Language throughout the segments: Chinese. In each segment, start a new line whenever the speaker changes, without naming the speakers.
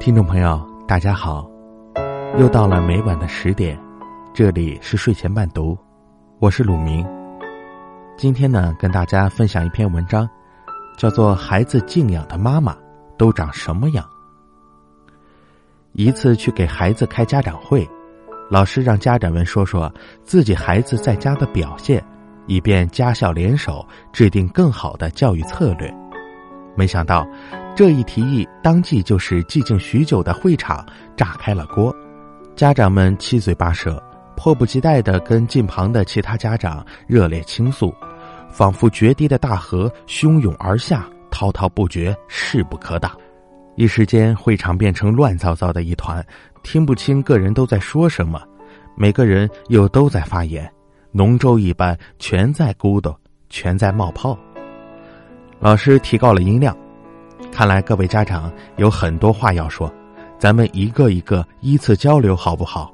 听众朋友，大家好，又到了每晚的十点，这里是睡前伴读，我是鲁明。今天呢，跟大家分享一篇文章，叫做《孩子敬仰的妈妈都长什么样》。一次去给孩子开家长会，老师让家长们说说自己孩子在家的表现，以便家校联手制定更好的教育策略。没想到。这一提议，当即就是寂静许久的会场炸开了锅，家长们七嘴八舌，迫不及待的跟近旁的其他家长热烈倾诉，仿佛决堤的大河汹涌而下，滔滔不绝，势不可挡。一时间，会场变成乱糟糟的一团，听不清个人都在说什么，每个人又都在发言，浓粥一般，全在咕嘟，全在冒泡。老师提高了音量。看来各位家长有很多话要说，咱们一个一个依次交流好不好？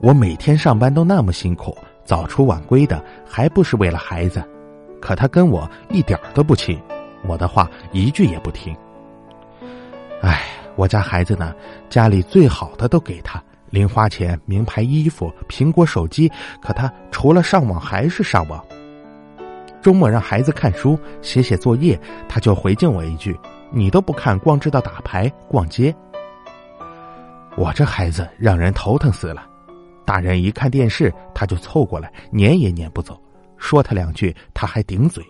我每天上班都那么辛苦，早出晚归的，还不是为了孩子？可他跟我一点都不亲，我的话一句也不听。哎，我家孩子呢，家里最好的都给他，零花钱、名牌衣服、苹果手机，可他除了上网还是上网。周末让孩子看书、写写作业，他就回敬我一句：“你都不看，光知道打牌、逛街。”我这孩子让人头疼死了。大人一看电视，他就凑过来，撵也撵不走。说他两句，他还顶嘴。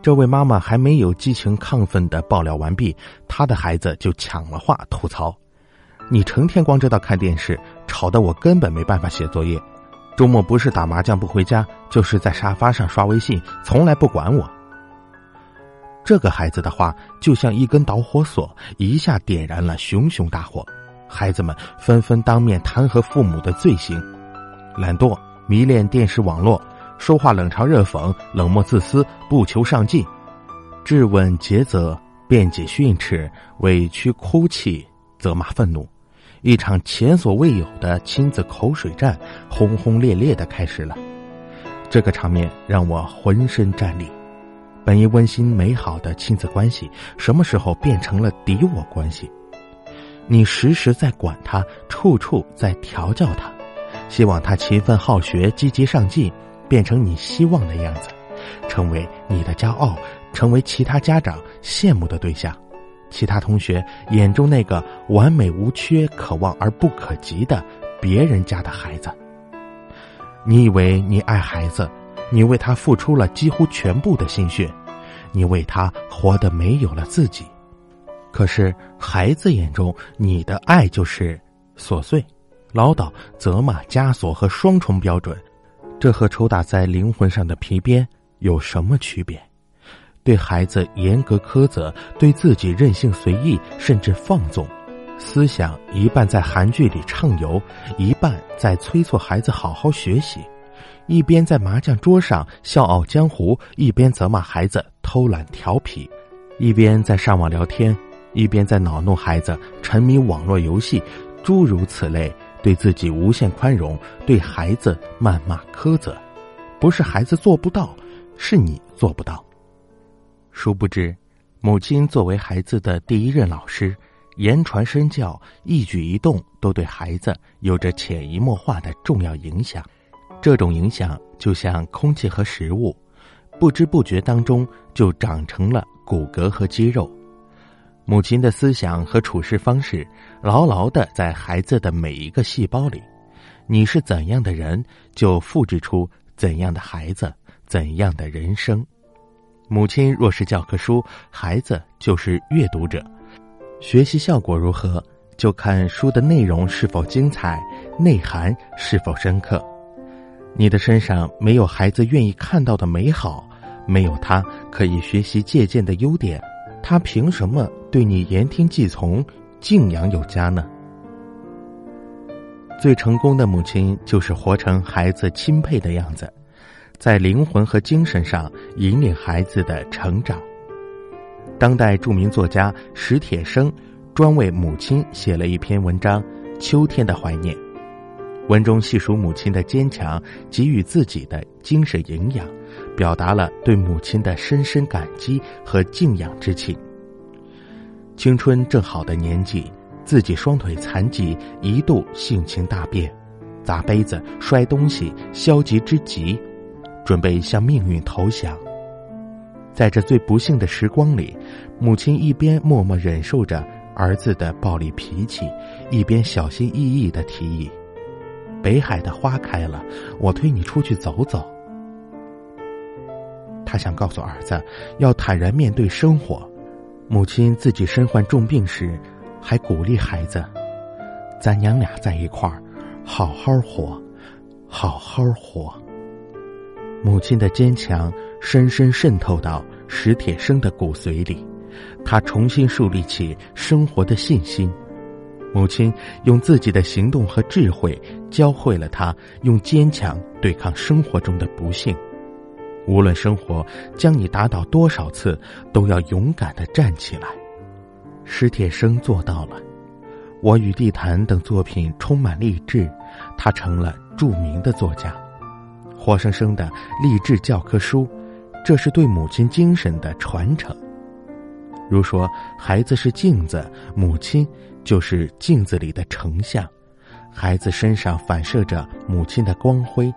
这位妈妈还没有激情亢奋的爆料完毕，他的孩子就抢了话吐槽：“你成天光知道看电视，吵得我根本没办法写作业。”周末不是打麻将不回家，就是在沙发上刷微信，从来不管我。这个孩子的话就像一根导火索，一下点燃了熊熊大火。孩子们纷纷当面弹劾父母的罪行：懒惰、迷恋电视网络、说话冷嘲热讽、冷漠自私、不求上进、质问诘责、辩解训斥、委屈哭泣、责骂愤怒。一场前所未有的亲子口水战，轰轰烈烈的开始了。这个场面让我浑身战栗。本应温馨美好的亲子关系，什么时候变成了敌我关系？你时时在管他，处处在调教他，希望他勤奋好学、积极上进，变成你希望的样子，成为你的骄傲，成为其他家长羡慕的对象。其他同学眼中那个完美无缺、可望而不可及的别人家的孩子，你以为你爱孩子，你为他付出了几乎全部的心血，你为他活得没有了自己。可是孩子眼中你的爱就是琐碎、唠叨、责骂、枷锁和双重标准，这和抽打在灵魂上的皮鞭有什么区别？对孩子严格苛责，对自己任性随意，甚至放纵，思想一半在韩剧里畅游，一半在催促孩子好好学习，一边在麻将桌上笑傲江湖，一边责骂孩子偷懒调皮，一边在上网聊天，一边在恼怒孩子沉迷网络游戏，诸如此类，对自己无限宽容，对孩子谩骂苛责，不是孩子做不到，是你做不到。殊不知，母亲作为孩子的第一任老师，言传身教，一举一动都对孩子有着潜移默化的重要影响。这种影响就像空气和食物，不知不觉当中就长成了骨骼和肌肉。母亲的思想和处事方式，牢牢的在孩子的每一个细胞里。你是怎样的人，就复制出怎样的孩子，怎样的人生。母亲若是教科书，孩子就是阅读者。学习效果如何，就看书的内容是否精彩，内涵是否深刻。你的身上没有孩子愿意看到的美好，没有他可以学习借鉴的优点，他凭什么对你言听计从、敬仰有加呢？最成功的母亲，就是活成孩子钦佩的样子。在灵魂和精神上引领孩子的成长。当代著名作家史铁生专为母亲写了一篇文章《秋天的怀念》，文中细数母亲的坚强，给予自己的精神营养，表达了对母亲的深深感激和敬仰之情。青春正好的年纪，自己双腿残疾，一度性情大变，砸杯子、摔东西，消极之极，准备向命运投降。在这最不幸的时光里，母亲一边默默忍受着儿子的暴力脾气，一边小心翼翼的提议：“北海的花开了，我推你出去走走。”他想告诉儿子，要坦然面对生活。母亲自己身患重病时，还鼓励孩子：“咱娘俩在一块儿，好好活，好好活。”母亲的坚强深深渗透到史铁生的骨髓里，他重新树立起生活的信心。母亲用自己的行动和智慧，教会了他用坚强对抗生活中的不幸。无论生活将你打倒多少次，都要勇敢的站起来。史铁生做到了。《我与地坛》等作品充满励志，他成了著名的作家。活生生的励志教科书，这是对母亲精神的传承。如说孩子是镜子，母亲就是镜子里的成像，孩子身上反射着母亲的光辉，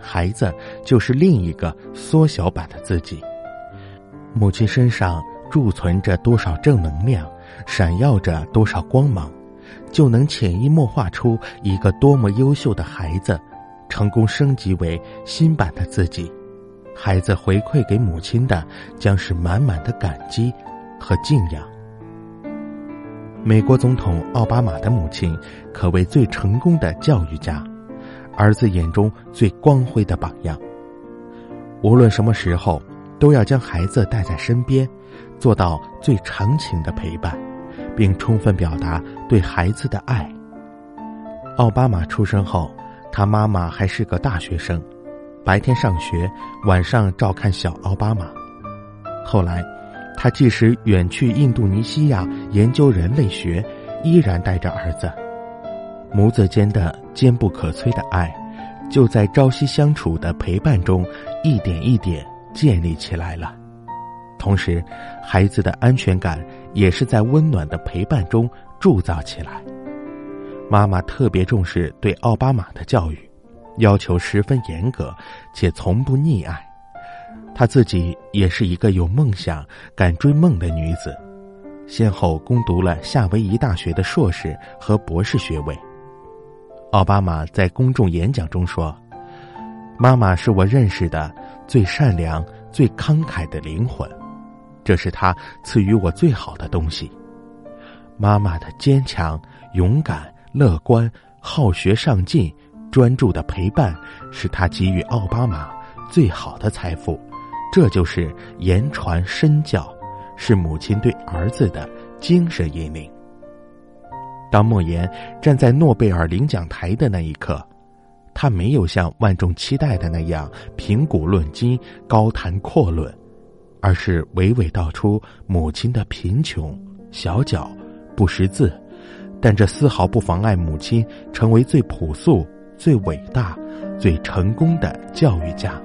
孩子就是另一个缩小版的自己。母亲身上贮存着多少正能量，闪耀着多少光芒，就能潜移默化出一个多么优秀的孩子。成功升级为新版的自己，孩子回馈给母亲的将是满满的感激和敬仰。美国总统奥巴马的母亲可谓最成功的教育家，儿子眼中最光辉的榜样。无论什么时候，都要将孩子带在身边，做到最长情的陪伴，并充分表达对孩子的爱。奥巴马出生后。他妈妈还是个大学生，白天上学，晚上照看小奥巴马。后来，他即使远去印度尼西亚研究人类学，依然带着儿子。母子间的坚不可摧的爱，就在朝夕相处的陪伴中，一点一点建立起来了。同时，孩子的安全感也是在温暖的陪伴中铸造起来。妈妈特别重视对奥巴马的教育，要求十分严格，且从不溺爱。她自己也是一个有梦想、敢追梦的女子，先后攻读了夏威夷大学的硕士和博士学位。奥巴马在公众演讲中说：“妈妈是我认识的最善良、最慷慨的灵魂，这是她赐予我最好的东西。妈妈的坚强、勇敢。”乐观、好学、上进、专注的陪伴，是他给予奥巴马最好的财富。这就是言传身教，是母亲对儿子的精神引领。当莫言站在诺贝尔领奖台的那一刻，他没有像万众期待的那样评古论今、高谈阔论，而是娓娓道出母亲的贫穷、小脚、不识字。但这丝毫不妨碍母亲成为最朴素、最伟大、最成功的教育家。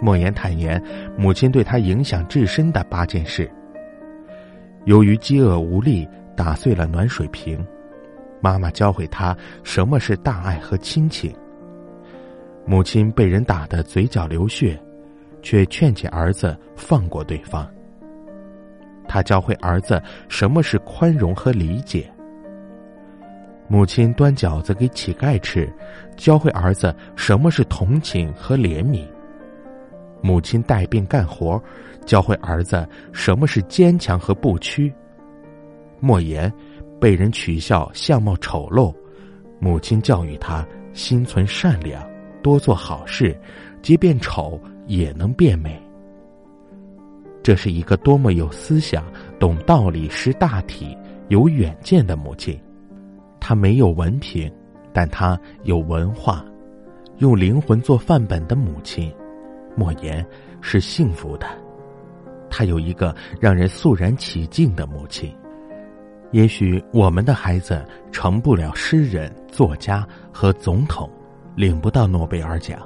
莫言坦言，母亲对他影响至深的八件事：由于饥饿无力，打碎了暖水瓶，妈妈教会他什么是大爱和亲情；母亲被人打得嘴角流血，却劝解儿子放过对方。他教会儿子什么是宽容和理解。母亲端饺子给乞丐吃，教会儿子什么是同情和怜悯。母亲带病干活，教会儿子什么是坚强和不屈。莫言被人取笑相貌丑陋，母亲教育他心存善良，多做好事，即便丑也能变美。这是一个多么有思想、懂道理、识大体、有远见的母亲。她没有文凭，但她有文化，用灵魂做范本的母亲，莫言是幸福的。她有一个让人肃然起敬的母亲。也许我们的孩子成不了诗人、作家和总统，领不到诺贝尔奖，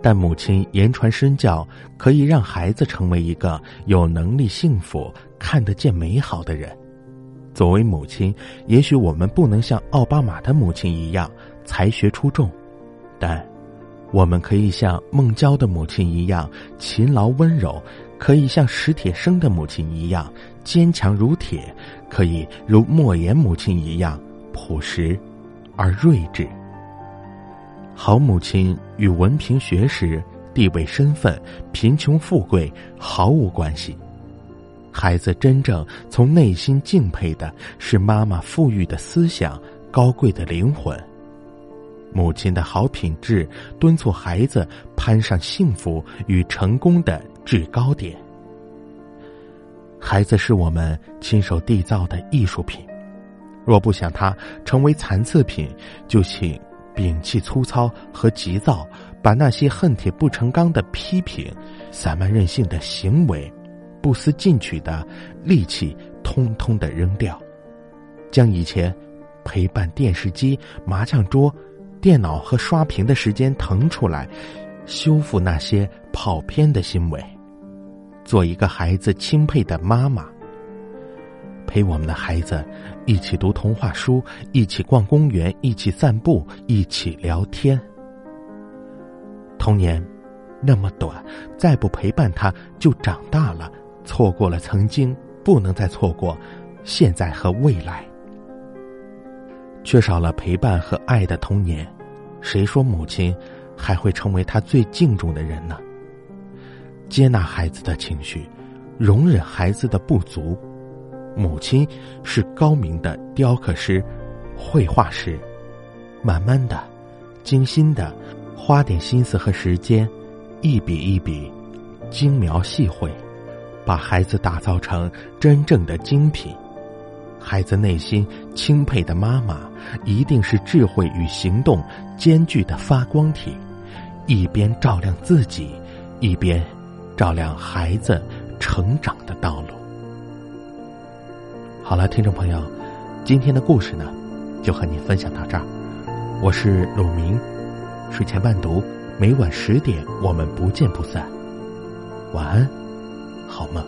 但母亲言传身教，可以让孩子成为一个有能力、幸福、看得见美好的人。作为母亲，也许我们不能像奥巴马的母亲一样才学出众，但我们可以像孟郊的母亲一样勤劳温柔，可以像史铁生的母亲一样坚强如铁，可以如莫言母亲一样朴实而睿智。好母亲与文凭、学识、地位、身份、贫穷、富贵毫无关系。孩子真正从内心敬佩的是妈妈富裕的思想、高贵的灵魂。母亲的好品质敦促孩子攀上幸福与成功的制高点。孩子是我们亲手缔造的艺术品，若不想他成为残次品，就请。摒弃粗糙和急躁，把那些恨铁不成钢的批评、散漫任性的行为、不思进取的力气，通通的扔掉，将以前陪伴电视机、麻将桌、电脑和刷屏的时间腾出来，修复那些跑偏的行为，做一个孩子钦佩的妈妈。陪我们的孩子一起读童话书，一起逛公园，一起散步，一起聊天。童年那么短，再不陪伴他，就长大了，错过了曾经，不能再错过现在和未来。缺少了陪伴和爱的童年，谁说母亲还会成为他最敬重的人呢？接纳孩子的情绪，容忍孩子的不足。母亲是高明的雕刻师、绘画师，慢慢的、精心的，花点心思和时间，一笔一笔，精描细绘，把孩子打造成真正的精品。孩子内心钦佩的妈妈，一定是智慧与行动兼具的发光体，一边照亮自己，一边照亮孩子成长的道路。好了，听众朋友，今天的故事呢，就和你分享到这儿。我是鲁明，睡前伴读，每晚十点我们不见不散。晚安，好梦。